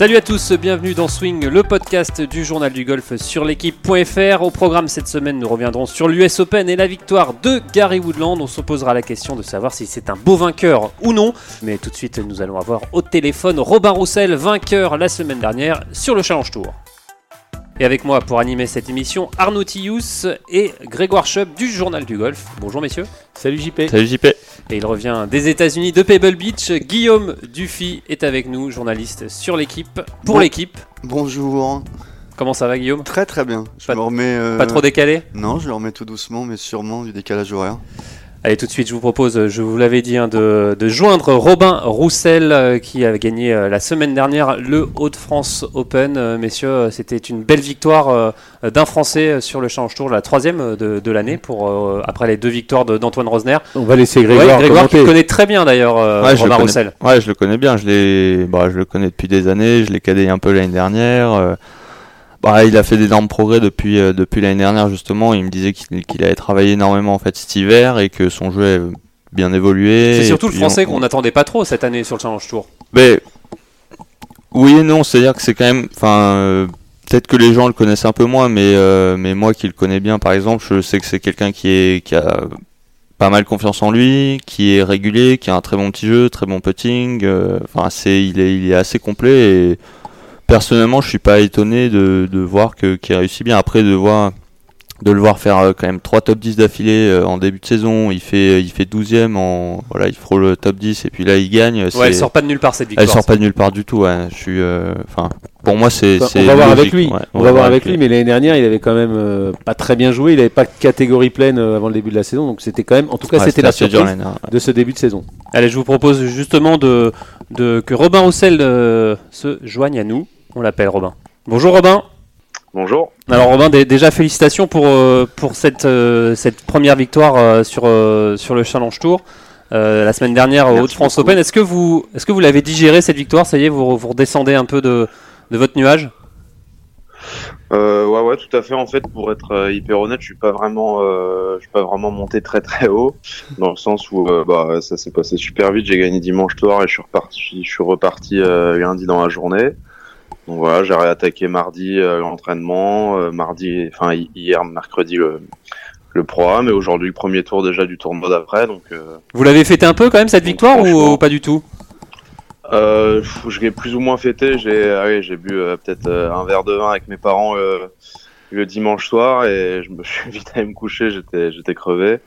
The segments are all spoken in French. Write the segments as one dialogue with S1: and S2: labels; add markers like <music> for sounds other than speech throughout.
S1: Salut à tous, bienvenue dans Swing, le podcast du journal du golf sur l'équipe.fr. Au programme cette semaine, nous reviendrons sur l'US Open et la victoire de Gary Woodland. On se posera la question de savoir si c'est un beau vainqueur ou non. Mais tout de suite, nous allons avoir au téléphone Robin Roussel, vainqueur la semaine dernière sur le Challenge Tour. Et avec moi pour animer cette émission, Arnaud Tillous et Grégoire Chubb du Journal du Golf. Bonjour messieurs.
S2: Salut JP.
S3: Salut JP.
S1: Et il revient des États-Unis de Pebble Beach. Guillaume Dufy est avec nous, journaliste sur l'équipe, pour
S4: Bon.
S1: l'équipe.
S4: Bonjour.
S1: Comment ça va Guillaume?
S4: Très très bien. Je
S1: Pas-
S4: me remets. euh,
S1: Pas trop décalé?
S4: Non, je le remets tout doucement, mais sûrement du décalage horaire.
S1: Allez, tout de suite, je vous propose, je vous l'avais dit, hein, de, de joindre Robin Roussel euh, qui a gagné euh, la semaine dernière le Hauts-de-France Open. Euh, messieurs, euh, c'était une belle victoire euh, d'un Français euh, sur le Challenge Tour, la troisième euh, de, de l'année, pour euh, après les deux victoires de- d'Antoine Rosner.
S2: On va laisser
S1: Ouais,
S2: Grégoire,
S1: Grégoire qui connaît très bien d'ailleurs euh,
S3: Ouais,
S1: Robin. Roussel.
S3: Ouais, je le connais bien. Je l'ai, bah, je le connais depuis des années. Je l'ai cadé un peu l'année dernière. Bah, il a fait d'énormes progrès depuis euh, depuis l'année dernière justement. Il me disait qu'il avait travaillé énormément en fait cet hiver et que son jeu a bien évolué.
S1: C'est surtout le Français
S3: on-
S1: qu'on n'attendait pas trop cette année sur le Challenge Tour.
S3: Mais oui et non, c'est-à-dire que c'est quand même, enfin, euh, peut-être que les gens le connaissent un peu moins, mais euh, mais moi qui le connais bien, par exemple, je sais que c'est quelqu'un qui est qui a pas mal confiance en lui, qui est régulier, qui a un très bon petit jeu, très bon putting. Enfin, c'est il est il est assez complet et personnellement, je suis pas étonné de de voir que qu'il réussit bien. Après, de voir de le voir faire euh, quand même trois top 10 d'affilée euh, en début de saison, il fait il fait 12e en voilà, il frôle le top 10 et puis là il gagne.
S1: Ouais, elle sort pas de nulle part cette victoire.
S3: elle sort pas de nulle part du tout. Ouais. Je suis, euh, enfin, pour moi c'est.
S2: Enfin,
S3: c'est
S2: on va voir avec lui.
S3: ouais.
S2: On, va voir avec lui, mais l'année dernière, il avait quand même euh, pas très bien joué. Il avait pas de catégorie pleine euh, avant le début de la saison, donc c'était quand même, en tout cas,
S3: Ouais,
S2: c'était la
S3: dur
S2: surprise de ce début de saison.
S1: Allez, je vous propose justement de, de que Robin Roussel euh, se joigne à nous. On l'appelle Robin. Bonjour Robin.
S5: Bonjour.
S1: Alors Robin, dé- déjà félicitations pour, euh, pour cette, euh, cette première victoire euh, sur, sur le Challenge Tour euh, la semaine dernière au
S5: beaucoup.
S1: Open. Est-ce que vous, est-ce que vous l'avez digéré cette victoire? Ça y est, vous, vous redescendez un peu de, de votre nuage?
S5: Euh, ouais, ouais, tout à fait. En fait, pour être hyper honnête, je suis pas vraiment, euh, je suis pas vraiment monté très très haut, dans le sens où euh, bah, ça s'est passé super vite. J'ai gagné dimanche soir et je suis reparti, je suis reparti lundi dans la journée. Donc voilà, j'ai réattaqué mardi euh, l'entraînement, euh, mardi, enfin hi- hier, mercredi le, le programme et aujourd'hui le premier tour déjà du tournoi d'après. Donc euh,
S1: Vous l'avez fêté un peu quand même cette victoire ou, pas du tout?
S5: Euh, je l'ai plus ou moins fêté. J'ai allez, j'ai bu euh, peut-être euh, un verre de vin avec mes parents le dimanche soir et je me <laughs> suis vite allé me coucher. J'étais j'étais crevé.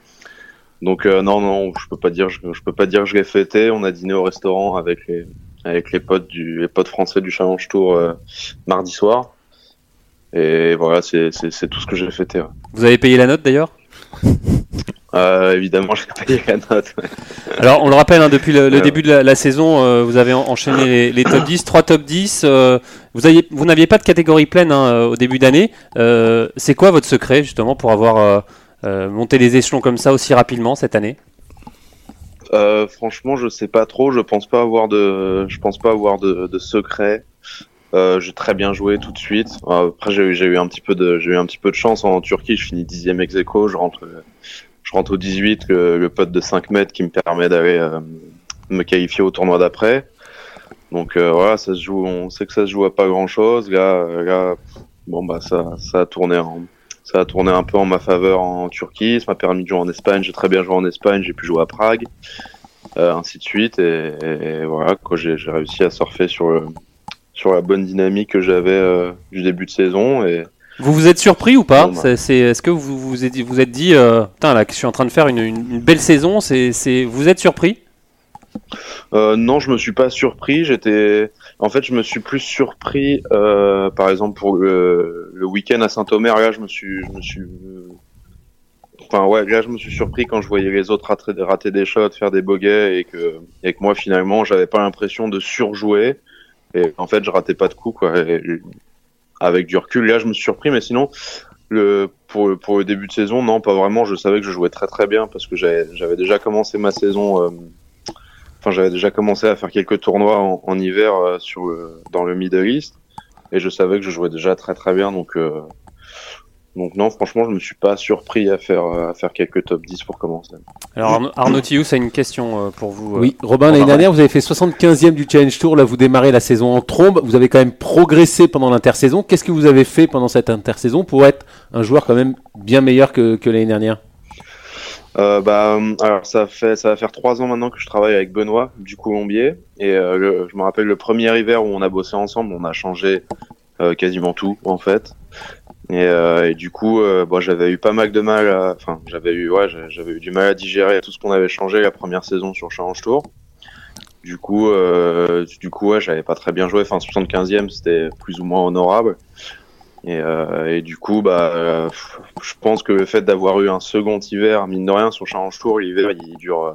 S5: Donc non non, je peux pas dire je, je peux pas dire que je l'ai fêté. On a dîné au restaurant avec les avec les potes du les potes français du Challenge Tour euh, mardi soir. Et voilà, c'est tout ce que j'ai fêté. ouais.
S1: Vous avez payé la note d'ailleurs
S5: Euh, évidemment, <laughs> j'ai payé la note. ouais.
S1: Alors, on le rappelle, hein, depuis le, le
S5: Ouais.
S1: début de la, la saison, euh, vous avez en- enchaîné les, les top 10, 3 top 10. euh, vous aviez- vous n'aviez pas de catégorie pleine hein, au début d'année. C'est quoi votre secret, justement, pour avoir monté les échelons comme ça aussi rapidement cette année?
S5: Euh, franchement, je sais pas trop. Je pense pas avoir de, pense pas avoir de, secret. Euh, j'ai très bien joué tout de suite. Après, j'ai eu, un petit peu de, chance en Turquie. Je finis dixième ex aequo. Je rentre, au 18, le, pote de 5 mètres qui me permet d'aller euh, me qualifier au tournoi d'après. Donc voilà, ça se joue. On sait que ça se joue à pas grand chose. Là, là, bon bah ça, ça a tourné en, ça a tourné un peu en ma faveur en Turquie. Ça m'a permis de jouer en Espagne. J'ai très bien joué en Espagne. J'ai pu jouer à Prague, euh, ainsi de suite. Et, et voilà, j'ai réussi à surfer sur le, sur la bonne dynamique que j'avais euh, du début de saison. Et
S1: Vous vous êtes surpris ou pas
S5: bah.
S1: Est-ce que vous vous êtes, vous êtes dit, euh, putain, là, je suis en train de faire une, belle saison c'est, Vous êtes surpris?
S5: Euh, non, je me suis pas surpris. J'étais, en fait, je me suis plus surpris, euh, par exemple pour le, week-end à Saint-Omer. Là, je me suis, surpris quand je voyais les autres rater, des shots, faire des bogeys et que, moi finalement, j'avais pas l'impression de surjouer. Et en fait, je ratais pas de coups quoi. Avec du recul, là, je me suis surpris, mais sinon. Le, pour, le début de saison, non, pas vraiment. Je savais que je jouais très très bien parce que j'avais j'avais déjà commencé ma saison euh, Enfin, j'avais déjà commencé à faire quelques tournois en, en hiver euh, sur le- dans le Middle East et je savais que je jouais déjà très très bien. Donc, euh, donc non, franchement, je me suis pas surpris à faire à faire quelques top 10 pour commencer.
S1: Alors Arnaud, Thius a une question euh, pour vous. euh.
S2: Oui, Robin, l'année dernière, vous avez fait 75e du Challenge Tour. Là, vous démarrez la saison en trombe. Vous avez quand même progressé pendant l'intersaison. Qu'est-ce que vous avez fait pendant cette intersaison pour être un joueur quand même bien meilleur que, que l'année dernière?
S5: Euh, bah, euh, alors ça fait ça va faire trois ans maintenant que je travaille avec Benoît du Colombier et euh, je me rappelle le premier hiver où on a bossé ensemble, on a changé euh, quasiment tout en fait. Et, du coup, bon, j'avais eu pas mal de mal, enfin j'avais eu ouais j'a- j'avais eu du mal à digérer tout ce qu'on avait changé la première saison sur Challenge Tour. Du coup, du coup ouais, j'avais pas très bien joué. Enfin 75e, c'était plus ou moins honorable. Et, euh, et du coup, bah, euh, je pense que le fait d'avoir eu un second hiver, mine de rien, sur Challenge Tour, l'hiver, il dure, euh,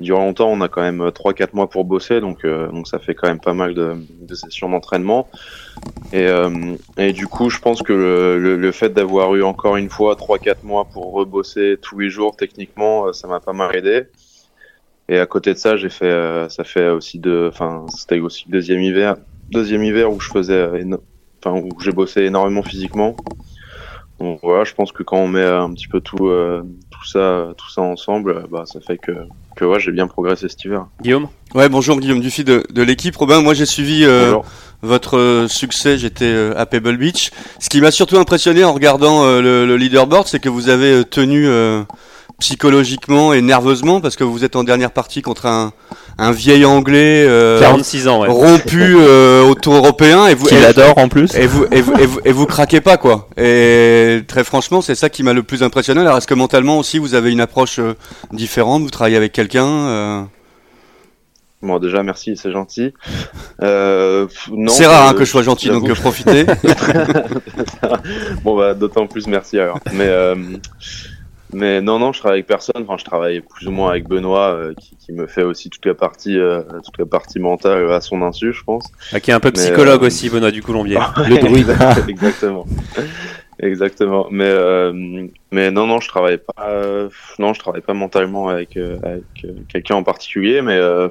S5: il longtemps. On a quand même 3-4 mois pour bosser, donc, euh, donc ça fait quand même pas mal de, sessions d'entraînement. Et, euh, et du coup, je pense que le, le, fait d'avoir eu encore une fois 3-4 mois pour rebosser tous les jours, techniquement, euh, ça m'a pas mal aidé. Et à côté de ça, j'ai fait, euh, ça fait aussi de, enfin, c'était aussi le deuxième hiver, deuxième hiver où je faisais euh, enfin où j'ai bossé énormément physiquement. Donc voilà, je pense que quand on met un petit peu tout, euh, tout ça, tout ça ensemble, euh, bah ça fait que, que ouais, j'ai bien progressé cet hiver.
S1: Guillaume?
S6: Ouais, bonjour Guillaume Dufy de, de l'équipe. Robin, moi j'ai suivi euh, votre succès, j'étais euh, à Pebble Beach. Ce qui m'a surtout impressionné en regardant euh, le, le leaderboard, c'est que vous avez tenu euh, psychologiquement et nerveusement, parce que vous êtes en dernière partie contre un, un vieil anglais euh,
S1: 46 ans, ouais.
S6: rompu euh, au tour européen, et vous,
S3: Qu'il
S6: et-
S3: adore en plus.
S6: et vous, et vous, et vous, et vous craquez pas quoi. Et très franchement, c'est ça qui m'a le plus impressionné. Alors est-ce que mentalement aussi vous avez une approche euh, différente? Vous travaillez avec quelqu'un euh?
S5: Bon, déjà, merci, c'est gentil. Euh, non,
S6: C'est rare hein,
S5: euh,
S6: que je sois gentil, donc euh, profitez. <laughs>
S5: bon bah d'autant plus merci alors. Mais euh, mais non non, je travaille avec personne. Enfin, je travaille plus ou moins avec Benoît euh, qui, qui me fait aussi toute la partie euh, toute la partie mentale à son insu, je pense.
S1: Ah, qui est un peu
S5: Mais,
S1: psychologue
S5: euh,
S1: aussi, Benoît du Colombier. <laughs>
S2: Le druide.
S5: Exact- <laughs> Exactement. Exactement. Mais euh, mais non non, je travaille pas. euh, non, je travaille pas mentalement avec euh, avec euh, quelqu'un en particulier. Mais euh,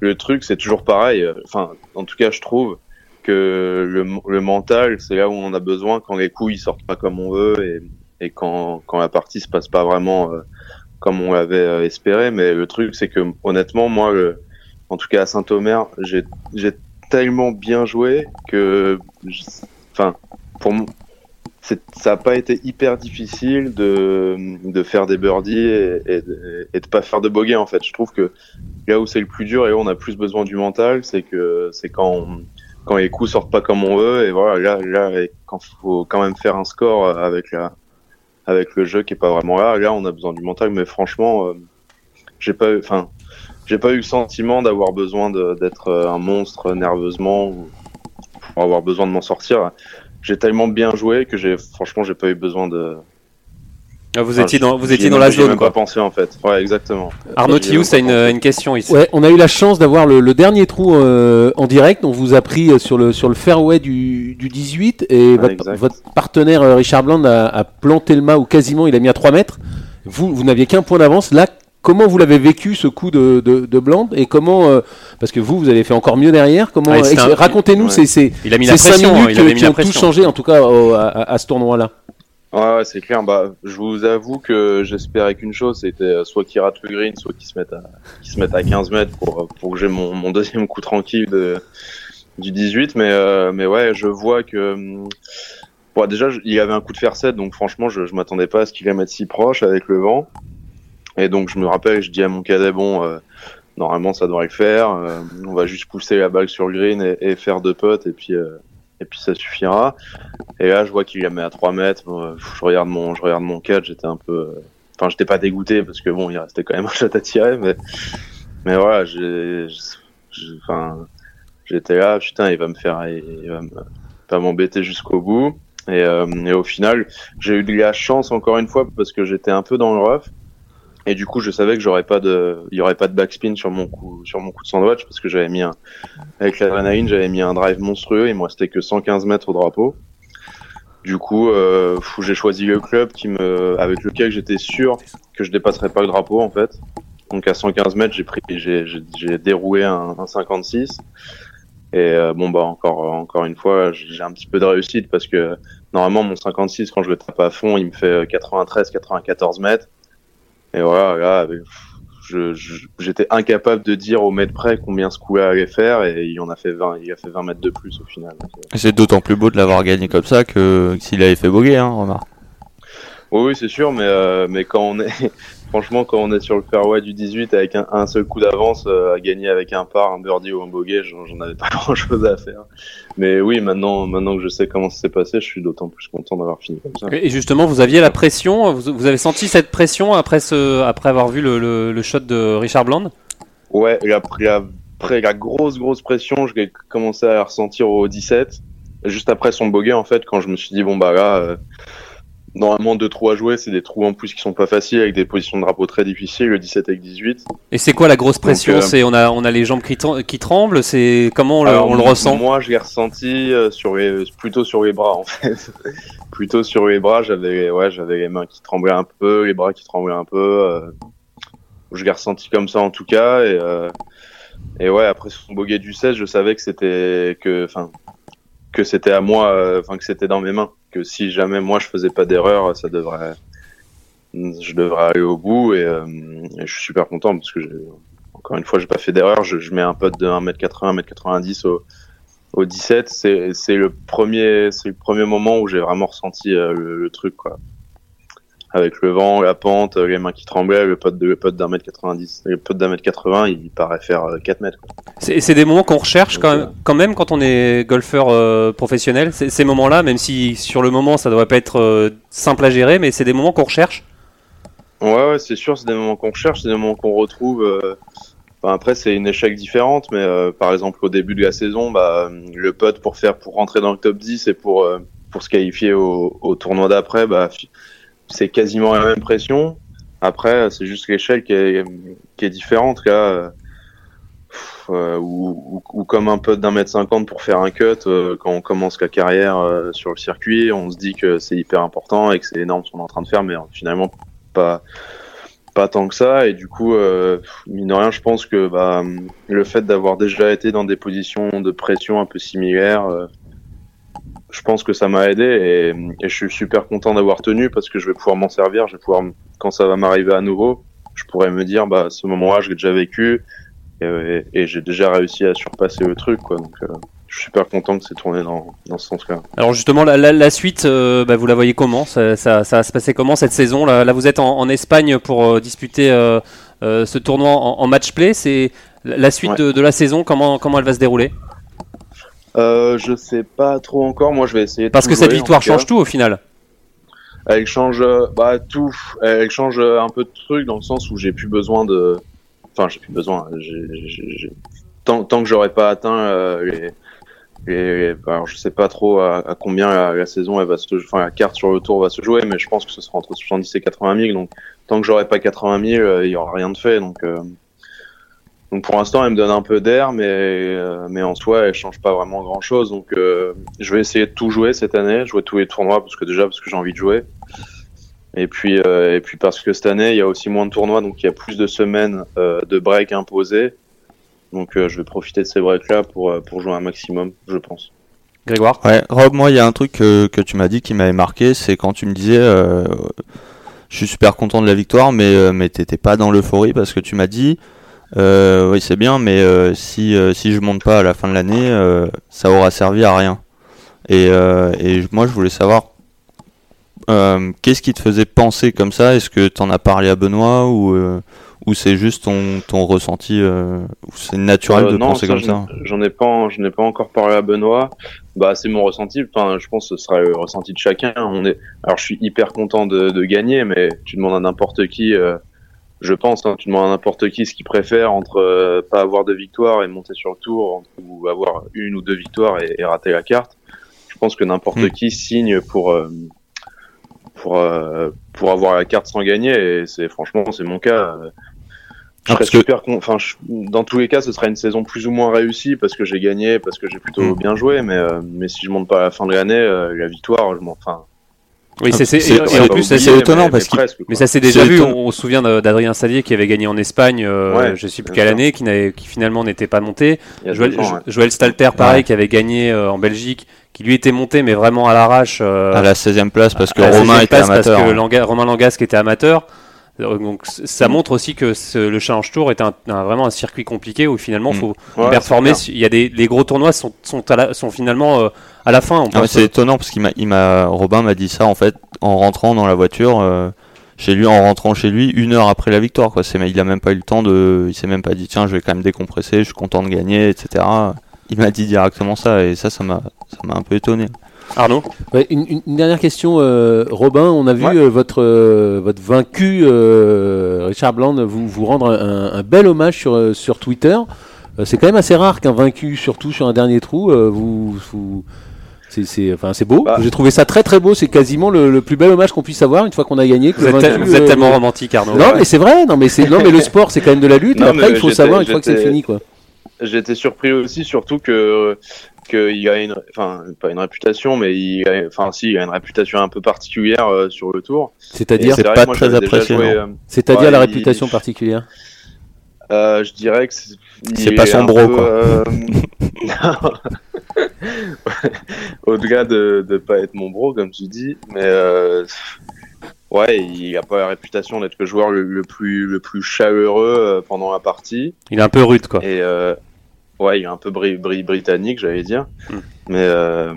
S5: le truc, c'est toujours pareil. Enfin, en tout cas, je trouve que le, le mental, c'est là où on a besoin quand les coups ils sortent pas comme on veut et, et quand quand la partie se passe pas vraiment euh, comme on l'avait euh, espéré. Mais le truc, c'est que honnêtement, moi, en tout cas à Saint-Omer, j'ai tellement bien joué que, enfin, pour ça n'a pas été hyper difficile de, de faire des birdies et, et, et de pas faire de bogey en fait. Je trouve que là où c'est le plus dur et où on a plus besoin du mental, c'est que c'est quand quand les coups sortent pas comme on veut et voilà là là quand faut quand même faire un score avec la avec le jeu qui est pas vraiment là. Là on a besoin du mental, mais franchement euh, j'ai pas enfin j'ai pas eu le sentiment d'avoir besoin d'être euh, un monstre nerveusement ou pour avoir besoin de m'en sortir. J'ai tellement bien joué que j'ai franchement j'ai pas eu besoin de.
S1: Ah, vous étiez dans, vous étiez dans la zone,
S5: même
S1: quoi.
S5: pas pensé en fait. Ouais exactement.
S1: Arnaud Thius a une, une question ici.
S2: Ouais, on a eu la chance d'avoir le, le dernier trou euh, en direct. On vous a pris euh, sur le, sur le fairway du, du 18 et
S5: Ouais,
S2: votre, partenaire euh, Richard Bland a, a planté le mât ou quasiment il a mis à 3 mètres. Vous, vous n'aviez qu'un point d'avance. Là, comment vous l'avez vécu ce coup de, de, de Bland et comment euh, parce que vous, vous avez fait encore mieux derrière. Comment
S1: Ah, un-
S2: racontez-nous
S5: ouais.
S2: ces, ces,
S1: Il a mis
S2: ces
S1: la
S2: cinq
S1: pression, hein,
S2: minutes
S1: il avait mis
S2: qui
S1: la
S2: ont tout
S1: pression.
S2: changé en tout cas au- à, à- à ce tournoi-là.
S5: Ouais, ouais, c'est clair. Bah, je vous avoue que j'espérais qu'une chose, c'était euh, soit qu'il rate le green, soit qu'il se mette à, qu'il se mette à 15 mètres pour, euh, pour que j'ai mon, deuxième coup tranquille de, du 18. Mais, euh, mais ouais, je vois que, bon, déjà, je- il avait un coup de fer 7, donc franchement, je, je m'attendais pas à ce qu'il allait mettre si proche avec le vent. Et donc, je me rappelle, je dis à mon cadet, bon, normalement, ça devrait le faire. on va juste pousser la balle sur le green et, faire deux potes, et puis, et puis ça suffira. Et là, je vois qu'il la met à 3 mètres. Bon, je regarde mon, je regarde mon catch. J'étais un peu, euh, enfin, j'étais pas dégoûté parce que bon, il restait quand même <laughs> un shot à tirer, mais, mais voilà, j'ai, enfin, j'étais là, putain, il va me faire, il va m'embêter jusqu'au bout. Et, euh, et au final, j'ai eu de la chance encore une fois parce que j'étais un peu dans le rough. Et du coup, je savais que j'aurais pas de, il y aurait pas de backspin sur mon coup, sur mon coup de sandwich parce que j'avais mis un, avec l'adrénaline, j'avais mis un drive monstrueux. Il me restait que 115 mètres au drapeau. Du coup, euh, j'ai choisi le club qui me, avec lequel j'étais sûr que je dépasserais pas le drapeau en fait. Donc à 115 mètres, j'ai pris, j'ai, déroué un, un 56. Et euh, bon bah encore, encore une fois, j'ai un petit peu de réussite parce que normalement, mon 56, quand je le tape à fond, il me fait 93, 94 mètres. Et voilà, là, j'étais incapable de dire au mètre près combien ce coup-là allait faire, et il en a fait 20, il a fait 20 mètres de plus au final.
S3: C'est d'autant plus beau de l'avoir gagné comme ça que s'il avait fait bogey, hein, remarque.
S5: Oui, oui, c'est sûr, mais, euh, mais quand on est, franchement, quand on est sur le fairway du 18 avec un, un seul coup d'avance, euh, à gagner avec un par, un birdie ou un bogey, j'en avais pas <laughs> grand chose à faire. Mais oui, maintenant, maintenant que je sais comment ça s'est passé, je suis d'autant plus content d'avoir fini comme ça.
S1: Et justement, vous aviez la pression, vous, vous avez senti cette pression après, ce, après avoir vu le, le- le shot de Richard Bland?
S5: Ouais, la, après la grosse, grosse pression, je l'ai commencé à la ressentir au 17. Juste après son bogey, en fait, quand je me suis dit, bon, bah là, euh, normalement, deux trous à jouer, c'est des trous en plus qui sont pas faciles, avec des positions de drapeau très difficiles, le 17 avec 18.
S1: Et c'est quoi la grosse pression
S5: euh,
S1: C'est on a, on a les jambes qui, trem- qui tremblent C'est comment on le,
S5: Alors,
S1: on le
S5: m-
S1: ressent
S5: Moi, je l'ai ressenti euh, sur les, plutôt sur les bras, en fait. <laughs> plutôt sur les bras, j'avais, ouais, j'avais les mains qui tremblaient un peu, les bras qui tremblaient un peu. euh, je l'ai ressenti comme ça, en tout cas. Et, euh, et ouais, après son bogey du 16, je savais que c'était que, enfin, que c'était à moi, euh, enfin, que c'était dans mes mains. Que si jamais moi je faisais pas d'erreur, ça devrait, je devrais aller au bout. Et, euh, je suis super content parce que encore une fois, j'ai pas fait d'erreur. Je, mets un pote de 1m80, 1m90 au, au 17. C'est, c'est le premier, c'est le premier moment où j'ai vraiment ressenti euh, le, le truc, quoi. Avec le vent, la pente, les mains qui tremblaient, le pote de, le pote d'un mètre 90, le pote d'un mètre 80, il paraît faire euh, 4 mètres. quoi.
S1: C'est des moments qu'on recherche quand même, quand même quand on est golfeur euh, professionnel. Ces moments-là, même si sur le moment ça devrait pas être euh, simple à gérer, mais c'est des moments qu'on recherche.
S5: Ouais, ouais, c'est sûr, c'est des moments qu'on cherche, c'est des moments qu'on retrouve. euh, enfin, après, c'est une échec différente, mais euh, par exemple, au début de la saison, bah, le putt pour faire, pour rentrer dans le top 10 et pour, euh, pour se qualifier au, au tournoi d'après, bah, c'est quasiment la même pression. Après, c'est juste l'échelle qui est, qui est différente, là. euh, ou, comme un putt d'un mètre cinquante pour faire un cut, euh, quand on commence la carrière euh, sur le circuit, on se dit que c'est hyper important et que c'est énorme ce qu'on est en train de faire, mais finalement, pas pas tant que ça et du coup mine de rien je pense que bah, le fait d'avoir déjà été dans des positions de pression un peu similaires je pense que ça m'a aidé et, et je suis super content d'avoir tenu parce que je vais pouvoir m'en servir je vais pouvoir quand ça va m'arriver à nouveau je pourrais me dire bah ce moment-là je l'ai déjà vécu et, et- et j'ai déjà réussi à surpasser le truc quoi donc euh, je suis super content que c'est tourné dans, dans ce sens-là
S1: Alors justement, la, la- la suite, euh, bah, vous la voyez comment? Ça, ça- ça va se passer comment cette saison? Là, là, vous êtes en, en Espagne pour euh, disputer euh, ce tournoi en, en match play. C'est la la suite
S5: Ouais.
S1: de, de la saison. Comment comment elle va se dérouler?
S5: Euh, je sais pas trop encore moi je vais essayer de
S1: Parce que cette
S5: jouer,
S1: victoire change tout au final.
S5: Elle change euh, bah tout. Elle change euh, un peu de trucs dans le sens où j'ai plus besoin de. Enfin, j'ai plus besoin. j'ai- Tant, tant que j'aurais pas atteint euh, les. les- Alors, je sais pas trop à, à combien la, la saison elle va se. Enfin, la carte sur le tour va se jouer, mais je pense que ce sera entre 70 et 80 000. Donc, tant que j'aurai pas 80 000, euh, il y aura rien de fait. Donc. euh, donc pour l'instant, elle me donne un peu d'air, mais euh, mais en soi, elle change pas vraiment grand chose. Donc euh, je vais essayer de tout jouer cette année, jouer tous les tournois parce que déjà parce que j'ai envie de jouer. Et puis euh, et puis parce que cette année, il y a aussi moins de tournois, donc il y a plus de semaines euh, de break imposés. Donc euh, je vais profiter de ces breaks là pour euh, pour jouer un maximum, je pense.
S1: Grégoire?
S3: Ouais, Rob, moi, il y a un truc que, que tu m'as dit qui m'avait marqué, c'est quand tu me disais, euh, je suis super content de la victoire, mais, euh, mais t'étais pas dans l'euphorie parce que tu m'as dit, euh, oui, c'est bien, mais euh, si, euh, si je monte pas à la fin de l'année, euh, ça aura servi à rien. Et, et moi, je voulais savoir, qu'est-ce qui te faisait penser comme ça? Est-ce que t'en as parlé à Benoît ou, ou c'est juste ton, ton ressenti, c'est naturel de
S5: non,
S3: penser comme ça?
S5: J'en ai pas, en- n'ai pas encore parlé à Benoît. Bah, c'est mon ressenti. Enfin, je pense que ce sera le ressenti de chacun. On est, alors, je suis hyper content de, de gagner, mais tu demandes à n'importe qui, je pense, hein, tu demandes à n'importe qui ce qu'il préfère entre euh, pas avoir de victoire et monter sur le tour, entre- ou avoir une ou deux victoires et, et rater la carte. Je pense que n'importe
S3: Mm.
S5: qui signe pour euh, pour euh, pour avoir la carte sans gagner. Et c'est franchement, c'est mon cas. Euh, Je
S3: Ah, parce que-
S5: super enfin je- dans tous les cas ce sera une saison plus ou moins réussie parce que j'ai gagné parce que j'ai plutôt
S3: Mm.
S5: bien joué mais mais si je monte pas à la fin de l'année la victoire je m'en enfin
S1: Oui, c'est, c'est- en
S3: c'est-
S1: plus,
S3: c'est
S1: c'est-
S3: étonnant
S5: mais-
S3: parce
S5: mais
S3: qu'il-
S5: presque, quoi.
S1: mais ça s'est déjà vu. On, on se souvient d'Adrien Salier qui avait gagné en Espagne, euh,
S5: Ouais,
S1: je sais plus quelle année, qui, n'avait, qui finalement n'était pas monté. Joël,
S5: deux ans, ouais.
S1: Joël Stalter, pareil,
S3: Ouais.
S1: qui avait gagné euh, en Belgique, qui lui était monté, mais vraiment à l'arrache. euh,
S3: à la 16e place parce que Romain
S1: 16e
S3: était amateur.
S1: Parce que
S3: hein.
S1: Langa- Romain Langasque était amateur. Euh, Donc ça montre aussi que ce- le Challenge Tour est un, un- vraiment un circuit compliqué où finalement il
S3: Mm.
S1: faut
S5: Ouais,
S1: performer.
S5: c'est
S1: Il y a des les gros tournois sont, sont, à la- sont finalement euh, à la fin.
S3: Ah, c'est étonnant parce qu'il m'a, il m'a, Robin m'a dit ça en fait en rentrant dans la voiture euh, chez lui, en rentrant chez lui une heure après la victoire. Quoi. C'est, il a même pas eu le temps de, il s'est même pas dit tiens je vais quand même décompresser, je suis content de gagner, etc. Il m'a dit directement ça et ça, ça m'a, ça m'a un peu étonné.
S1: Arnaud.
S2: Ouais, une, dernière question, euh, Robin. On a vu
S5: Ouais.
S2: euh, votre, euh, votre vaincu, Richard Bland, vous, vous rendre un, un bel hommage sur, sur Twitter. C'est quand même assez rare qu'un vaincu, surtout sur un dernier trou, vous. vous- c'est, c'est, enfin, c'est beau.
S5: Bah.
S2: J'ai trouvé ça très très beau. C'est quasiment le, le plus bel hommage qu'on puisse avoir une fois qu'on a gagné. que
S1: Vous êtes,
S2: vaincu,
S1: tel- vous êtes
S2: euh,
S1: tellement romantique, Arnaud.
S2: Non, mais c'est vrai. Non, mais c'est non, mais le <laughs> sport, c'est quand même de la lutte.
S5: Non,
S2: et après, il faut savoir une fois que c'est fini, quoi.
S5: J'étais surpris aussi, surtout que qu'il a une, enfin pas une réputation, mais il, a, enfin si, il a une réputation un peu particulière euh, sur le tour.
S2: C'est-à-dire,
S3: c'est pas
S5: moi,
S3: très non
S5: euh,
S2: c'est-à-dire
S5: ouais,
S2: la
S5: il-
S2: réputation particulière.
S5: Euh, je dirais que c'est
S3: pas son bro,
S5: peu,
S3: quoi.
S5: euh, <laughs> Au-delà de de pas être mon bro, comme tu dis, mais ouais, il a pas la réputation d'être le joueur le, le plus le plus chaleureux pendant la partie.
S1: Il est un peu rude, quoi.
S5: Et ouais, il est un peu bri- bri- britannique, j'allais dire.
S1: Hmm.
S5: Mais euh,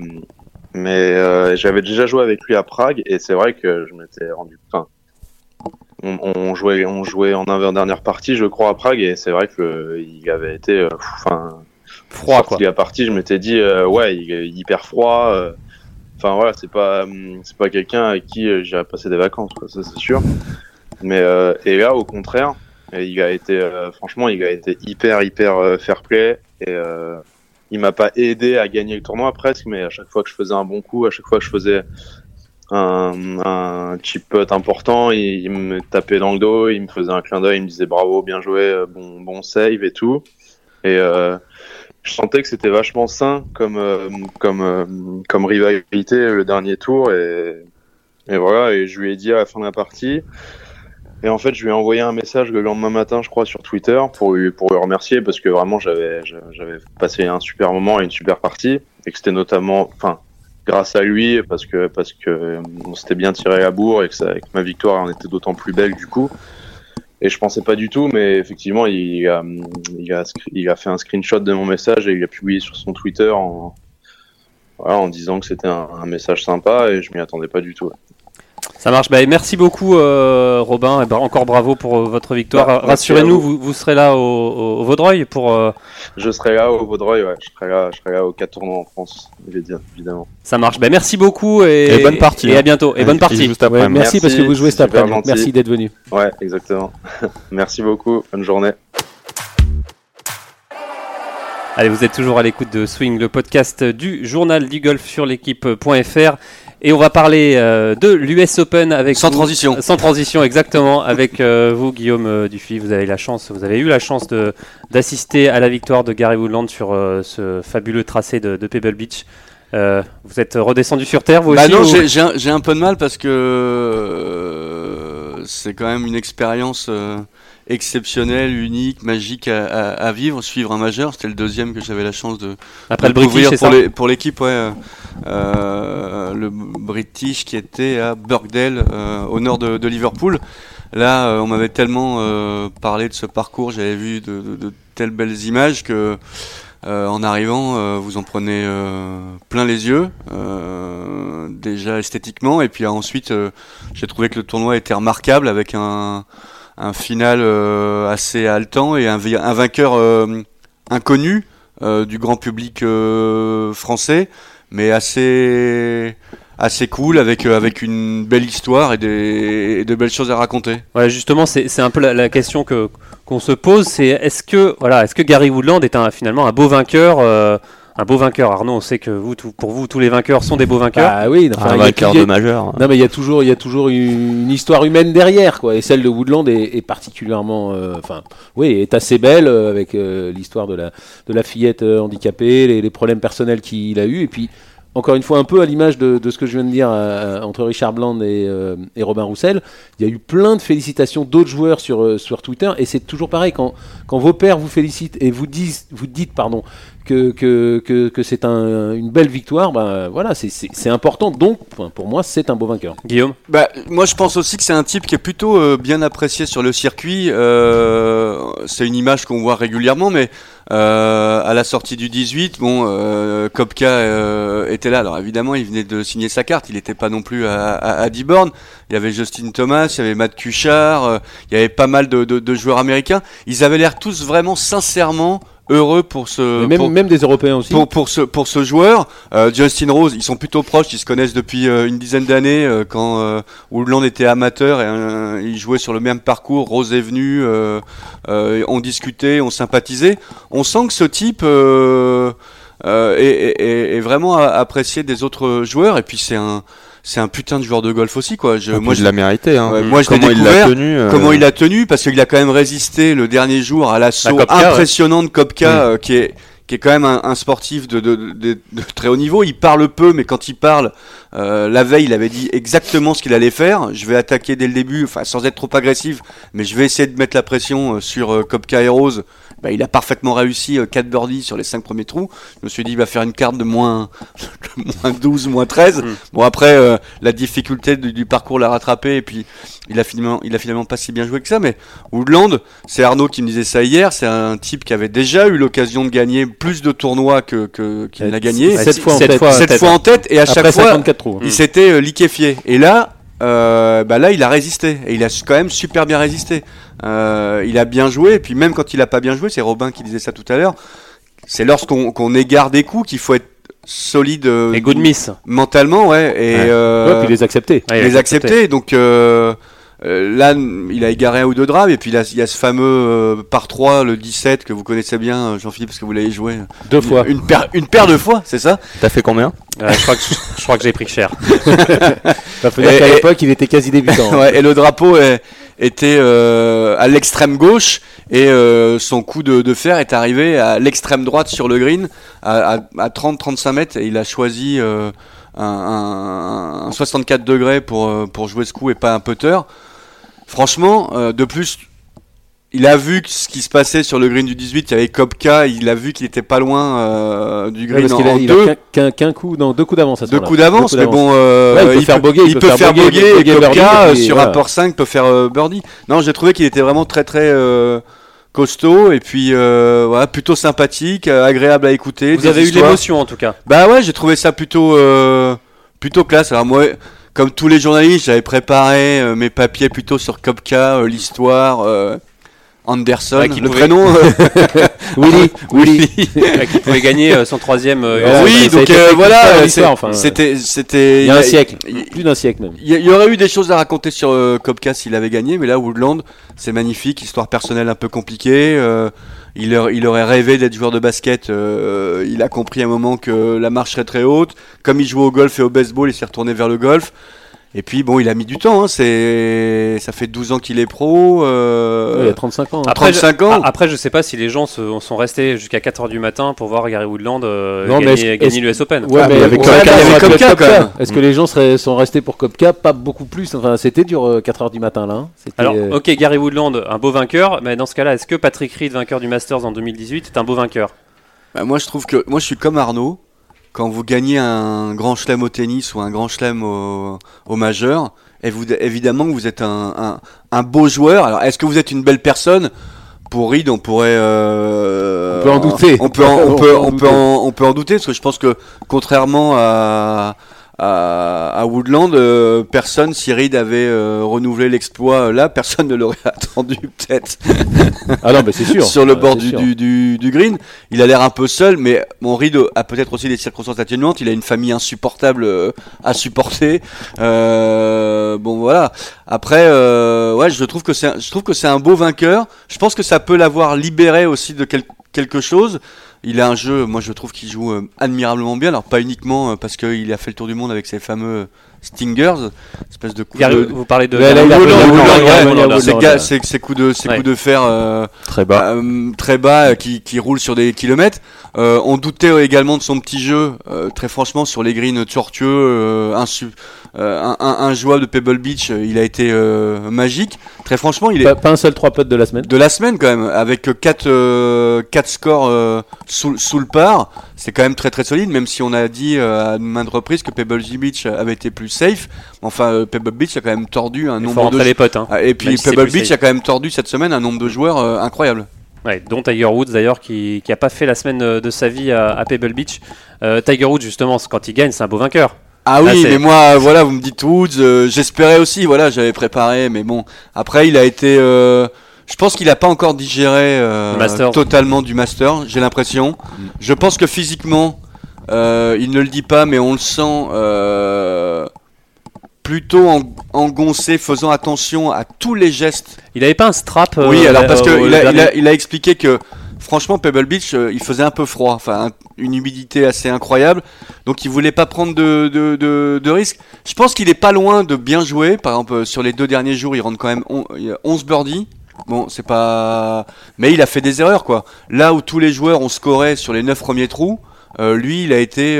S5: mais euh, j'avais déjà joué avec lui à Prague et c'est vrai que je m'étais rendu. Enfin, on, on jouait on jouait en avant-dernière partie, je crois, à Prague et c'est vrai que euh, il avait été. euh, Enfin,
S1: Froid, quoi.
S5: la partie, je m'étais dit euh, ouais, il est hyper froid. euh, Enfin voilà, c'est pas c'est pas quelqu'un avec qui j'irais passer des vacances, quoi, ça c'est sûr. Mais euh, et là, au contraire, il a été euh, franchement, il a été hyper hyper fair play et euh, il m'a pas aidé à gagner le tournoi presque, mais à chaque fois que je faisais un bon coup, à chaque fois que je faisais un, un chip putt important, il, me tapait dans le dos, il me faisait un clin d'œil, il me disait bravo, bien joué, bon bon save et tout. Et euh, je sentais que c'était vachement sain comme euh, comme euh, comme rivalité le dernier tour et et voilà et je lui ai dit à la fin de la partie et en fait je lui ai envoyé un message le lendemain matin je crois sur Twitter pour lui pour le remercier parce que vraiment j'avais j'avais passé un super moment et une super partie et que c'était notamment enfin grâce à lui parce que parce que on s'était bien tiré à bourre et que, ça, que ma victoire en était d'autant plus belle du coup et je pensais pas du tout, mais effectivement, il a, il a, il a fait un screenshot de mon message et il a publié sur son Twitter en, voilà, en disant que c'était un, un message sympa et je m'y attendais pas du tout.
S1: Ça marche. Bah, merci beaucoup, euh, Robin. Et bah, encore bravo pour euh, votre victoire.
S5: Bah,
S1: Rassurez-nous,
S5: vous.
S1: vous, vous serez là au, au, au Vaudreuil pour. euh,
S5: Je serai là au Vaudreuil, ouais, je serai là, je serai là aux quatre tournois en France, évidemment.
S1: Ça marche. Bah, merci beaucoup et,
S3: Et bonne partie,
S1: Et
S3: hein.
S1: à bientôt. Et bonne partie.
S3: Juste après.
S2: Ouais, merci,
S5: Merci,
S2: parce que vous jouez cet après-midi.
S5: gentil.
S2: Merci d'être venu.
S5: Ouais, exactement. <laughs> Merci beaucoup, bonne journée.
S1: Allez, vous êtes toujours à l'écoute de Swing, le podcast du journal du golf sur l'équipe.fr. Et on va parler euh, de l'US Open avec
S6: Sans
S1: vous-
S6: transition.
S1: Sans transition, exactement. Avec euh, vous, Guillaume euh, Dufy, vous avez la chance, vous avez eu la chance de d'assister à la victoire de Gary Woodland sur euh, ce fabuleux tracé de, de Pebble Beach. Euh, vous êtes redescendu sur terre, vous
S6: Bah
S1: aussi
S6: non,
S1: ou-
S6: j'ai- un, peu de mal parce que euh, c'est quand même une expérience exceptionnelle, unique, magique à, à- à vivre, suivre un majeur. C'était le deuxième que j'avais la chance de,
S1: Après
S6: de
S1: le British,
S6: pour
S1: ça
S6: les- pour l'équipe, ouais. euh, euh, le British qui était à Birkdale, euh, au nord de, de Liverpool. Là, euh, on m'avait tellement euh, parlé de ce parcours, j'avais vu de, de- de telles belles images que euh, en arrivant, euh, vous en prenez euh, plein les yeux, euh, déjà esthétiquement, et puis ensuite, euh, j'ai trouvé que le tournoi était remarquable avec un, un final euh, assez haletant et un, vainqueur euh, inconnu euh, du grand public français, mais assez assez cool avec avec une belle histoire et, des, de belles choses à raconter.
S1: Ouais, justement, c'est un peu la, question que qu'on se pose, c'est est-ce que voilà, est-ce que Gary Woodland est un, finalement un beau vainqueur, un beau vainqueur. Arnaud, on sait que vous, tout- pour vous, tous les vainqueurs sont des beaux vainqueurs.
S2: Ah oui, enfin,
S3: Un
S2: il y a-
S3: vainqueur de majeur.
S2: Non mais il y a toujours, il y a toujours une, histoire humaine derrière quoi. Et celle de Woodland est, est particulièrement, euh, enfin, oui, est assez belle euh, avec euh, l'histoire de la de la fillette euh, handicapée, les, les problèmes personnels qu'il a eu et puis encore une fois, un peu à l'image de, de ce que je viens de dire euh, entre Richard Bland et, euh, et Robin Roussel, il y a eu plein de félicitations d'autres joueurs sur, euh, sur Twitter, et c'est toujours pareil, quand, quand vos pères vous félicitent et vous, disent, vous dites pardon, que, que, que, que c'est un- une belle victoire, ben voilà, c'est- important, donc pour moi, c'est un beau vainqueur.
S1: Guillaume?
S6: Bah, moi, je pense aussi que c'est un type qui est plutôt euh, bien apprécié sur le circuit. Euh, c'est une image qu'on voit régulièrement, mais euh, à la sortie du 18, bon, euh, Kopka euh, était là. Alors évidemment, il venait de signer sa carte. Il n'était pas non plus à, à, à 10 bornes. Il y avait Justin Thomas, il y avait Matt Kuchar, euh, il y avait pas mal de, de, de joueurs américains. Ils avaient l'air tous vraiment sincèrement heureux pour ce
S2: même,
S6: pour-
S2: même des Européens aussi.
S6: pour, pour, ce, pour ce joueur, euh, Justin Rose, ils sont plutôt proches, ils se connaissent depuis euh, une dizaine d'années euh, quand euh, Woodland était amateur et ils jouaient sur le même parcours. Rose est venu, on discutait, on sympathisait. On sent que ce type est, est- est- vraiment a- apprécié des autres joueurs et puis c'est un c'est un putain de joueur de golf aussi quoi. Je,
S3: Moi,
S6: moi,
S3: je
S6: je,
S3: l'a mérité. Hein.
S6: ouais, moi, je l'ai
S3: Comment il l'a tenu euh,
S6: comment il a tenu parce qu'il a quand même résisté le dernier jour à l'assaut impressionnant de Kopka euh, qui est qui est quand même un, un sportif de, de, de, de très haut niveau. Il parle peu, mais quand il parle, euh, la veille, il avait dit exactement ce qu'il allait faire. Je vais attaquer dès le début, enfin sans être trop agressif, mais je vais essayer de mettre la pression sur Kopka et Rose. Bah, il a parfaitement réussi 4 birdies sur les 5 premiers trous. Je me suis dit, il va faire une carte de moins, <laughs> de moins 12, moins 13.
S1: Mm.
S6: Bon, après, euh, la difficulté du, du parcours l'a rattrapé et puis il a finalement, il a finalement pas si bien joué que ça. Mais Woodland, c'est Arnaud qui me disait ça hier, c'est un type qui avait déjà eu l'occasion de gagner plus de tournois que, que, qu'il
S2: Euh,
S6: n'a gagné.
S2: sept fois en tête.
S1: fois,
S6: Sept
S1: tête.
S6: fois en tête et à
S2: Après
S6: chaque fois,
S2: 54 trous.
S6: il s'était euh, liquéfié. Et là, euh, bah là, il a résisté. Et il a quand même super bien résisté. Euh, il a bien joué. Et puis même quand il a pas bien joué, c'est Robin qui disait ça tout à l'heure. C'est lorsqu'on qu'on égare des coups qu'il faut être solide euh,
S1: Et good miss.
S6: mentalement, ouais. Et
S2: Ouais.
S6: euh,
S2: Ouais, puis les accepter.
S1: Ouais,
S6: les accepter. Donc là, il a égaré un ou deux drives. Et puis là, il y a ce fameux euh, par 3, le 17, que vous connaissez bien, euh, Jean-Philippe, parce que vous l'avez joué.
S2: Deux fois.
S6: Une, paire, une paire de fois, c'est ça?
S3: T'as fait combien?
S1: Je crois que je crois que j'ai pris cher.
S2: Bah, <laughs> faut dire qu'à l'époque, il était quasi débutant.
S6: Ouais, et le drapeau est- était euh, à l'extrême gauche et euh, son coup de, de fer est arrivé à l'extrême droite sur le green à, à, 30-35 mètres et il a choisi euh, un, un- un 64 degrés pour, euh, pour jouer ce coup et pas un putter. Franchement, euh, de plus, il a vu que ce qui se passait sur le green du 18, il y avait Kopka, il a vu qu'il était pas loin euh, du
S2: Ouais,
S6: green
S2: parce
S6: en,
S2: qu'il a,
S6: en
S2: il
S6: deux.
S2: a qu'un- coup, non, deux coups d'avance
S6: Deux coups d'avance, mais bon, euh,
S2: Ouais, il peut faire bogey,
S6: il peut faire
S2: bogey,
S6: bogey, et
S2: bogey,
S6: Kopka,
S2: birdie, et
S6: sur
S2: voilà.
S6: un port 5 peut faire euh, birdie. Non, j'ai trouvé qu'il était vraiment très très euh, costaud et puis euh, voilà, plutôt sympathique, euh, agréable à écouter.
S1: Vous avez eu l'émotion en tout cas.
S6: Bah ouais, j'ai trouvé ça plutôt euh, plutôt classe. Alors moi, comme tous les journalistes, j'avais préparé euh, mes papiers plutôt sur Kopka, euh, l'histoire. Anderson,
S1: Ouais, qui
S6: le
S1: pouvait-
S6: prénom euh, <laughs> <laughs>
S2: Willy, Willy.
S1: qui pouvait gagner euh, son troisième. euh,
S6: oui, donc euh, voilà,
S2: enfin,
S6: c'était c'était
S2: Il y a un siècle, plus d'un siècle même.
S6: Il y, aurait eu des choses à raconter sur euh, s'il avait gagné, mais là, Woodland, c'est magnifique, histoire personnelle un peu compliquée. il, aurait- il aurait rêvé d'être joueur de basket. il a compris à un moment que la marche serait très haute. Comme il jouait au golf et au baseball, il s'est retourné vers le golf. Et puis, bon, il a mis du temps. Hein, c'est, ça fait 12 ans qu'il est pro. euh,
S2: Ouais, il y a 35 ans. hein.
S1: Après,
S6: 35
S1: je,
S6: ans.
S1: Après, je sais pas si les gens se- sont restés jusqu'à 4h du matin pour voir Gary Woodland euh,
S2: Non,
S1: gagner, l'US Open.
S2: Ouais,
S6: Ah,
S2: mais avec
S6: ouais,
S2: Kopka,
S6: mais avec
S2: avec
S6: Kopka,
S2: Kopka,
S6: quand même.
S2: Est-ce que les gens seraient, sont restés pour Kopka Pas beaucoup plus? Enfin, c'était dur 4h du matin là. hein.
S1: Alors,
S2: euh,
S1: ok, Gary Woodland, un beau vainqueur, mais dans ce cas-là, est-ce que Patrick Reed, vainqueur du Masters en 2018, est un beau vainqueur?
S6: Bah, moi, je trouve que moi, je suis comme Arnaud. Quand vous gagnez un grand chelem au tennis ou un grand chelem au, au majeur, et vous, évidemment, que vous êtes un, un, un beau joueur. Alors, est-ce que vous êtes une belle personne? Pour Reed, on pourrait. euh,
S2: On peut en douter.
S6: On peut, en, on <laughs>
S2: On
S6: peut,
S2: peut en
S6: on peut,
S2: douter.
S6: en, on peut en douter, parce que je pense que contrairement à à, à Woodland, euh, personne, si Reed avait euh, renouvelé l'exploit euh, là, personne ne l'aurait <laughs> attendu peut-être
S2: Ah non, mais c'est sûr. <laughs>
S6: sur le
S2: Euh,
S6: bord du, du, du, du green. Il a l'air un peu seul, mais mon Reed a peut-être aussi des circonstances atténuantes. Il a une famille insupportable euh, à supporter. Euh, bon voilà. Après, euh, ouais, je trouve que c'est, un- je trouve que c'est un beau vainqueur. Je pense que ça peut l'avoir libéré aussi de quel- quelque chose. Il a un jeu, moi je trouve qu'il joue euh, admirablement bien. Alors pas uniquement euh, parce qu'il a fait le tour du monde avec ses fameux stingers, espèce de coups
S1: Gary-
S6: de.
S1: vous parlez de
S6: Ces coups de ces
S1: Ouais.
S6: coups de fer euh,
S3: Très bas.
S6: euh, très bas euh, qui, qui roulent sur des kilomètres. Euh, on doutait également de son petit jeu, euh, très franchement sur les greens tortueux, euh, insu- euh, un, un, un joueur de Pebble Beach, euh, il a été euh, magique. Très franchement, il est
S2: Pas, pas un seul 3 putts de la semaine.
S6: de la semaine quand même, avec 4 quatre scores euh, sous, sous le par, c'est quand même très très solide, même si on a dit euh, à maintes reprises que Pebble Beach avait été plus safe. Enfin, euh, Pebble Beach a quand même tordu un
S1: Il
S6: nombre de
S1: les potes. Hein.
S6: Ah, Et puis
S1: si
S6: Pebble Beach
S1: safe.
S6: a quand même tordu cette semaine un nombre de joueurs euh, incroyable.
S1: Ouais, dont Tiger Woods d'ailleurs qui qui a pas fait la semaine euh, de sa vie à, à Pebble Beach. Euh, Tiger Woods justement, quand il gagne, c'est un beau vainqueur.
S6: Ah oui, mais moi, voilà, vous me dites Woods, euh, j'espérais aussi, voilà, j'avais préparé, mais bon, après il a été, euh, je pense qu'il a pas encore digéré euh, totalement du Master, j'ai l'impression. Je pense que physiquement, il ne le dit pas, mais on le sent plutôt en- engoncé, faisant attention à tous les gestes
S1: Il avait pas un strap.
S6: Oui, alors parce
S1: euh, au
S6: que il a, il,
S1: dernier-
S6: a, il a expliqué que franchement Pebble Beach, euh, il faisait un peu froid, une humidité assez incroyable, donc il voulait pas prendre de, risques. Je pense qu'il est pas loin de bien jouer. Par exemple, euh, sur les deux derniers jours, il rentre quand même on- il y a 11 birdies. Bon, mais il a fait des erreurs quoi. Là où tous les joueurs ont scoré sur les 9 premiers trous, euh, lui, il a été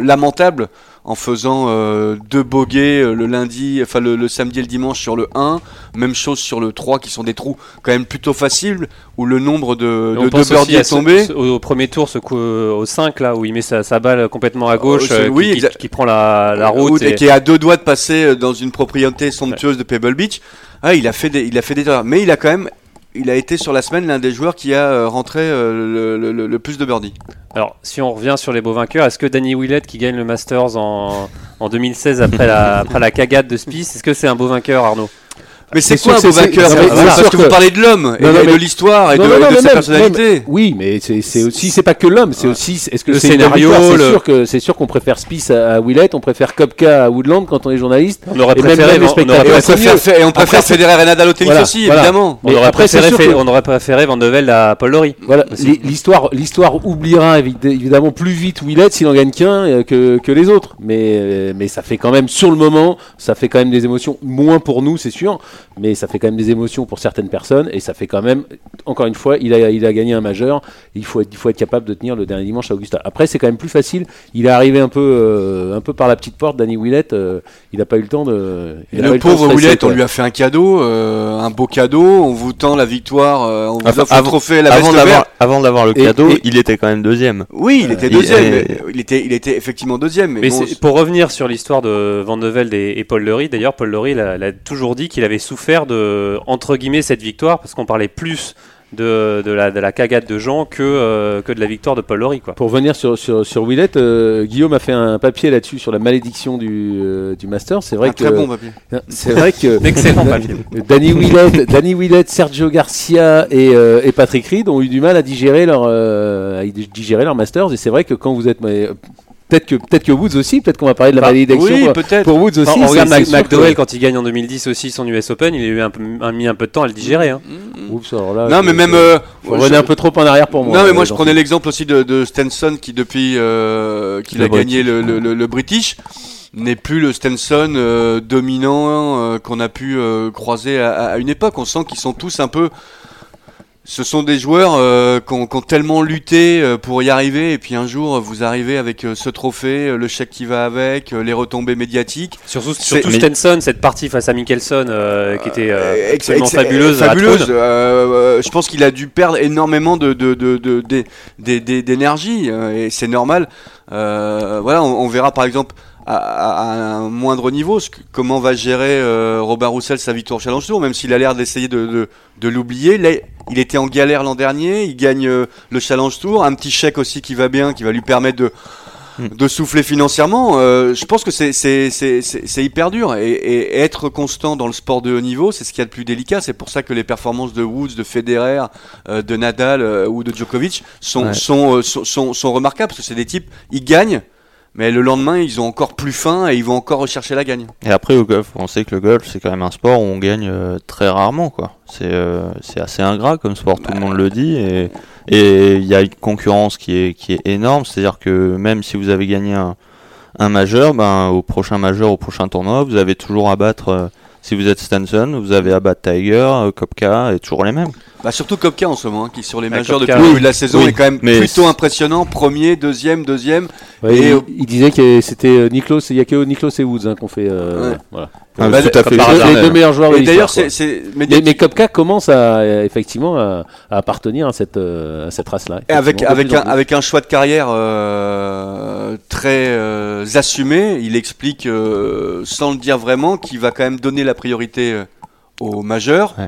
S6: lamentable en faisant euh, deux bogeys euh, le lundi, enfin le, le samedi et le dimanche sur le 1, même chose sur le 3 qui sont des trous quand même plutôt faciles où le nombre de, de, birdies est tombé.
S1: ce- au, premier tour, ce coup euh, au 5 là où il met sa, sa balle complètement à gauche,
S6: c'est-
S1: euh, qui-
S6: oui,
S1: qui,
S6: exact.
S1: qui prend la, la route.
S6: et...
S1: et-
S6: qui est à deux doigts de passer dans une propriété somptueuse de Pebble Beach. Ah, il a fait des, il a fait des erreurs, mais il a quand même, il a été sur la semaine l'un des joueurs qui a euh, rentré euh, le, plus de birdies.
S1: Alors, si on revient sur les beaux vainqueurs, est-ce que Danny Willett qui gagne le Masters en, en 2016 après la, après la cagade de Spieth, est-ce que c'est un beau vainqueur, Arnaud?
S6: Mais c'est quoi
S2: c'est-
S6: Parce que vous parlez de l'homme et
S2: Non,
S6: de,
S2: non,
S6: et de
S2: mais-
S6: l'histoire et de, sa
S2: même-
S6: personnalité.
S2: même- oui, mais c'est aussi c'est pas que l'homme, c'est aussi est-ce que
S1: Le
S2: c'est une
S1: scénario,
S2: C'est sûr que c'est sûr qu'on préfère Spieth à, à Willett, on préfère Kopka à Woodland quand on est journaliste.
S1: On aurait préféré,
S2: même les
S1: on aurait
S2: spectateurs,
S6: Et on préfère,
S2: mieux.
S6: fait- et on préfère
S2: Après, c'est-
S6: Federer et Nadal au tennis
S2: Voilà,
S6: aussi,
S2: voilà.
S6: évidemment.
S1: on aurait, préféré, Van de Velde à Paul Lawrie.
S2: Voilà, l'histoire, l'histoire oubliera évi- évidemment plus vite Willett s'il en gagne qu'un euh, que, que les autres. Mais, euh, mais ça fait quand même, sur le moment, ça fait quand même des émotions. Moins pour nous, c'est sûr, mais ça fait quand même des émotions pour certaines personnes. Et ça fait quand même, encore une fois, il a, il a gagné un majeur. Il faut, être, il faut être capable de tenir le dernier dimanche à Augusta. Après, c'est quand même plus facile. Il est arrivé un peu, euh, un peu par la petite porte, Danny Willett. euh, il n'a pas eu le temps de. il
S6: Le
S2: de
S6: pauvre Willett, on lui a fait un cadeau, euh, un beau cadeau. On vous tend la victoire, euh, on vous
S3: Enfin,
S6: offre le trophée, la
S3: avant d'avoir avant d'avoir le
S2: Et-
S3: cadeau,
S2: et-
S3: il était quand même deuxième.
S6: Oui, il était deuxième. mais il était, il était effectivement deuxième. Mais,
S1: Mais
S6: bon,
S1: c'est- pour revenir sur l'histoire de Van de Velde et, et Paul Lawrie, d'ailleurs, Paul Lawrie l'a l'a toujours dit qu'il avait souffert de, entre guillemets, cette victoire parce qu'on parlait plus de, de, la, de la cagade de Jean que, euh, que de la victoire de Paul Lawrie. Quoi.
S2: Pour revenir sur, sur, sur Willett, euh, Guillaume a fait un papier là-dessus sur la malédiction du, euh, du Master. C'est vrai
S6: un
S2: que
S6: très bon papier.
S2: c'est vrai que <laughs>
S1: Excellent papier.
S2: Danny Willett, Danny Willett, Sergio Garcia et, euh, et Patrick Reed ont eu du mal à digérer leur euh, à digérer leur Masters. Et c'est vrai que quand vous êtes mais, euh, peut-être que peut-être que Woods aussi, peut-être qu'on va parler de la
S1: Bah,
S2: malédiction
S6: Oui,
S2: pour,
S6: peut-être.
S2: pour Woods aussi.
S1: Enfin, on regarde Mac- McDowell quand il gagne en 2010 aussi son US Open, il a eu un, mis un peu de temps à le digérer. hein.
S2: Oups, alors là,
S6: Non, mais même.
S2: je-
S6: euh, je-
S2: un peu trop en arrière pour moi.
S6: non, mais
S2: euh,
S6: moi je prenais l'exemple aussi de, de Stenson qui, depuis euh, qu'il a gagné le, le, le- le British, n'est plus le Stenson euh, dominant euh, qu'on a pu euh, croiser à, à une époque. On sent qu'ils sont tous un peu. Ce sont des joueurs euh, qui ont, qui ont tellement lutté euh, pour y arriver, et puis un jour vous arrivez avec euh, ce trophée, euh, le chèque qui va avec, euh, les retombées médiatiques.
S1: Surtout, surtout Stenson, cette partie face à Mickelson euh, qui était euh, absolument fabuleuse.
S6: je pense qu'il a dû perdre énormément de, de, de, de- de- de- de- d'énergie et c'est normal. Euh, voilà, on, on verra par exemple à, un moindre niveau comment va gérer euh, Robin Roussel sa victoire au Challenge Tour, même s'il a l'air d'essayer de, de, de l'oublier. Là, il était en galère l'an dernier, il gagne euh, le Challenge Tour, un petit chèque aussi qui va bien, qui va lui permettre de
S3: Hmm.
S6: de souffler financièrement, euh, je pense que c'est hyper dur et, et être constant dans le sport de haut niveau, c'est ce qu'il y a de plus délicat. C'est pour ça que les performances de Woods, de Federer, euh, de Nadal euh, ou de Djokovic sont
S3: Ouais.
S6: sont, sont sont sont remarquables parce que c'est des types ils gagnent, mais le lendemain ils ont encore plus faim et ils vont encore rechercher la gagne.
S3: Et après au golf, on sait que le golf c'est quand même un sport où on gagne euh, très rarement quoi. C'est euh, assez ingrat comme sport, tout le monde le dit et et il y a une concurrence qui est qui est énorme, c'est-à-dire que même si vous avez gagné un un majeur, ben, au prochain majeur, au prochain tournoi, vous avez toujours à battre, euh, si vous êtes Stanson, vous avez à battre Tiger, euh, Kopka, et toujours les mêmes.
S6: Bah surtout Kopka en ce moment, hein, qui sur les
S1: Ouais,
S6: majeurs
S1: Koepka,
S6: depuis le
S1: oui.
S6: début de la saison
S3: Oui,
S6: est quand même plutôt impressionnant. Premier, deuxième, deuxième.
S2: Ouais,
S6: Et,
S2: il,
S6: euh,
S2: il disait que c'était euh, Niklos, il y a que Niklos et Woods hein, qu'on fait. euh,
S6: Ouais.
S2: voilà.
S3: Ah,
S6: Bah,
S3: tout à fait.
S2: Les les deux meilleurs joueurs
S6: Et d'ailleurs, c'est, mais
S2: Mais, Kopka commence à euh, effectivement à, à appartenir à cette, euh, à cette race-là.
S6: Avec, un,
S2: plus.
S6: avec un choix de carrière euh, très euh, assumé, il explique, euh, sans le dire vraiment, qu'il va quand même donner la priorité euh, aux majeurs, euh,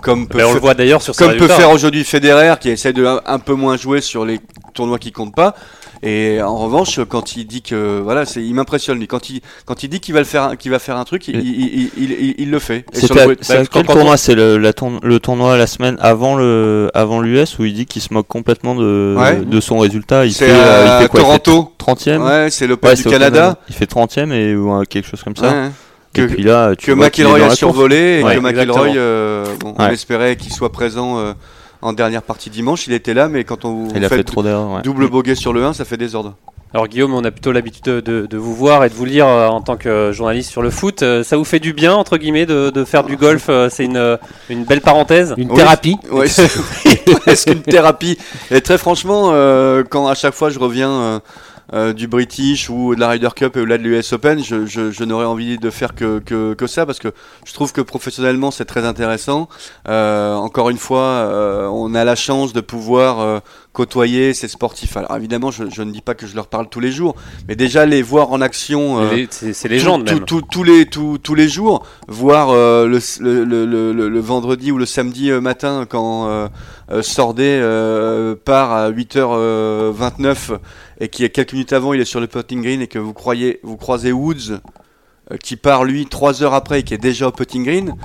S6: comme peut,
S1: Mais on le voit d'ailleurs sur
S6: comme peut faire aujourd'hui Federer, qui essaie de un, un peu moins jouer sur les tournois qui comptent pas. Et en revanche, quand il dit que voilà, c'est, il m'impressionne lui. Quand il quand il dit qu'il va le faire, qu'il va faire un truc, il, il, il, il, il le fait. Le-
S3: c'est à
S1: bah,
S3: quel tournoi C'est le, le tournoi la semaine avant le avant l'US où il dit qu'il se moque complètement de,
S6: Ouais.
S3: de son résultat. Il fait, euh, il fait quoi
S6: Toronto.
S3: 30e
S6: Ouais, c'est l'Open
S3: Ouais,
S6: du
S3: au
S6: Canada.
S3: Il fait 30e et ou euh, quelque chose comme ça.
S6: Ouais.
S3: Et
S6: Que-
S3: puis là, tu
S6: que
S3: vois qu'il est dans
S6: McIlroy a
S3: course.
S6: survolé et
S1: Ouais,
S6: que McIlroy, euh, bon, on espérait qu'il soit présent euh, en dernière partie dimanche. Il était là, mais quand on fait
S3: fait trop d'erreurs. ouais.
S6: double bogey sur le 1, ça fait désordre.
S1: Alors Guillaume, on a plutôt l'habitude de, de- de vous voir et de vous lire euh, en tant que journaliste sur le foot. Ça vous fait du bien, entre guillemets, de, de faire du golf euh, C'est une, une belle parenthèse
S2: Une
S6: Oui.
S2: thérapie.
S6: Ouais, c'est oui, <laughs> presque une thérapie. Et très franchement, euh, quand à chaque fois je reviens euh, du British ou de la Ryder Cup ou là de l'US Open, je, je, je n'aurais envie de faire que, que, que ça parce que je trouve que professionnellement c'est très intéressant. Euh, encore une fois, euh, on a la chance de pouvoir euh, côtoyer ces sportifs. Alors évidemment, je, je ne dis pas que je leur parle tous les jours, mais déjà les voir en action. euh,
S1: C'est légende
S6: tout-
S1: même.
S6: tout- tout- tous les tous, tous les jours, voir euh, le, le, le, le, vendredi ou le samedi euh, matin quand euh, euh, Sordet euh, part à 8h29 et qui quelques minutes avant il est sur le putting green et que vous croyez vous croisez Woods euh, qui part lui trois heures après et qui est déjà au putting green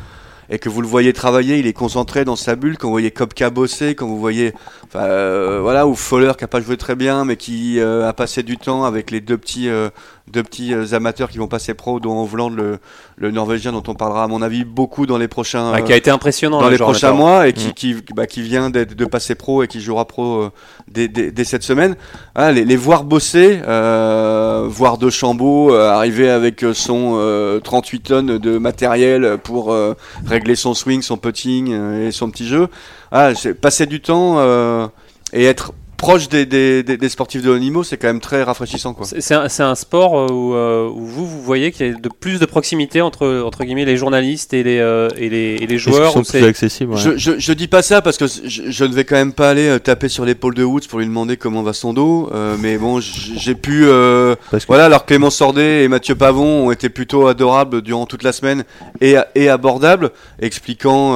S6: et que vous le voyez travailler, il est concentré dans sa bulle, quand vous voyez Kopka bosser, quand vous voyez, enfin, euh, voilà, ou Fowler qui a pas joué très bien, mais qui euh, a passé du temps avec les deux petits, euh, deux petits euh, amateurs qui vont passer pro, dont Hovland, le, le Norvégien, dont on parlera à mon avis beaucoup dans les prochains,
S1: Ah, qui a été impressionnant
S6: dans
S1: le
S6: les prochains
S1: amateur.
S6: mois et qui,
S3: Mm.
S6: qui, bah, qui vient d'être- de passer pro et qui jouera pro euh, dès, dès- dès cette semaine. Ah, les, les voir bosser, euh, voir De Chambaud euh, arriver avec son euh, 38 tonnes de matériel pour euh, régler son swing, son putting et son petit jeu. Ah, c'est- passer du temps euh, et être proche des, des, des- des sportifs de haut niveau, c'est quand même très rafraîchissant. Quoi.
S1: C'est un, sport euh, où, euh, où vous, vous voyez qu'il y a de plus de proximité entre, entre guillemets, les journalistes et les, euh, et les, et les
S3: Est-ce qu'ils
S1: joueurs.
S3: sont
S1: où
S3: plus
S1: c'est-
S3: accessibles. ouais.
S6: Je, je, je dis pas ça parce que je, je ne vais quand même pas aller taper sur l'épaule de Woods pour lui demander comment va son dos. euh, mais bon, j'ai pu. euh,
S3: Parce que
S6: voilà, alors Clément Sordet et Mathieu Pavon ont été plutôt adorables durant toute la semaine et, et abordables, expliquant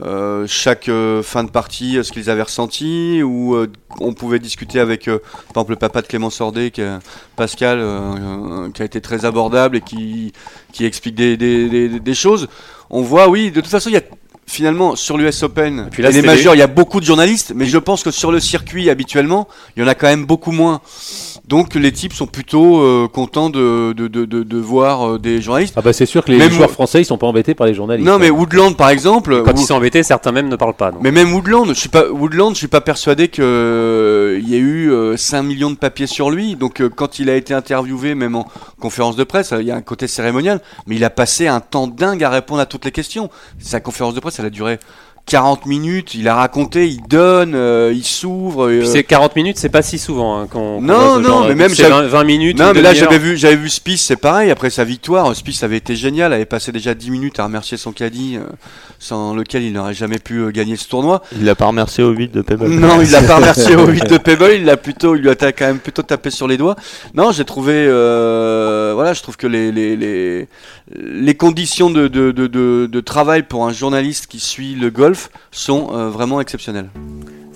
S6: euh, chaque euh, fin de partie euh, ce qu'ils avaient ressenti. Ou euh, on pouvait discuter avec, euh, par exemple, le papa de Clément Sordet, qui est Pascal, qui a été très abordable et qui, qui explique des, des, des, des choses. On voit, oui, de toute façon, il y a finalement sur l'US Open
S1: Et puis là,
S6: et les majeurs, il y a beaucoup de journalistes, mais je pense que sur le circuit habituellement, il y en a quand même beaucoup moins. Donc les types sont plutôt euh, contents de, de, de, de, de voir euh, des journalistes.
S2: Ah bah c'est sûr que les
S6: Même
S2: joueurs français ils sont pas embêtés par les journalistes.
S6: Non,
S2: hein.
S6: mais Woodland par exemple,
S1: Quand ils sont embêtés, certains même ne parlent pas.
S6: mais même Woodland, je suis pas Woodland, je suis pas persuadé que euh, il y ait eu euh, 5 millions de papiers sur lui. Donc euh, quand il a été interviewé, même en conférence de presse, il y a un côté cérémonial, mais il a passé un temps dingue à répondre à toutes les questions. Sa conférence de presse, elle a duré 40 minutes. Il a raconté, il donne, euh, il s'ouvre. Euh,
S1: c'est 40 minutes, c'est pas si souvent hein, qu'on.
S6: Non, non,
S1: genre
S6: mais même
S1: c'est
S6: j'avais-
S1: 20, 20 minutes.
S6: Non, mais là j'avais vu, j'avais vu Spice, c'est pareil. Après sa victoire, Spice avait été génial, avait passé déjà 10 minutes à remercier son caddie, euh, sans lequel il n'aurait jamais pu euh, gagner ce tournoi.
S3: il l'a pas remercié au 8 de Pebble.
S6: Non, il l'a pas remercié <laughs> au 8 de Pebble, il l'a plutôt, il lui a quand même plutôt tapé sur les doigts. Non, j'ai trouvé, euh, voilà, je trouve que les les les, les conditions de, de, de, de, de travail pour un journaliste qui suit le golf sont euh, vraiment exceptionnelles.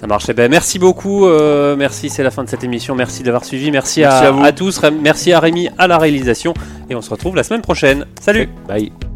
S1: Ça marche. Eh ben, merci beaucoup. euh, merci, c'est la fin de cette émission. Merci d'avoir suivi. Merci,
S6: Merci
S1: à,
S6: à vous.
S1: à tous. Merci à Rémi à la réalisation. Et on se retrouve la semaine prochaine. Salut.
S2: Bye.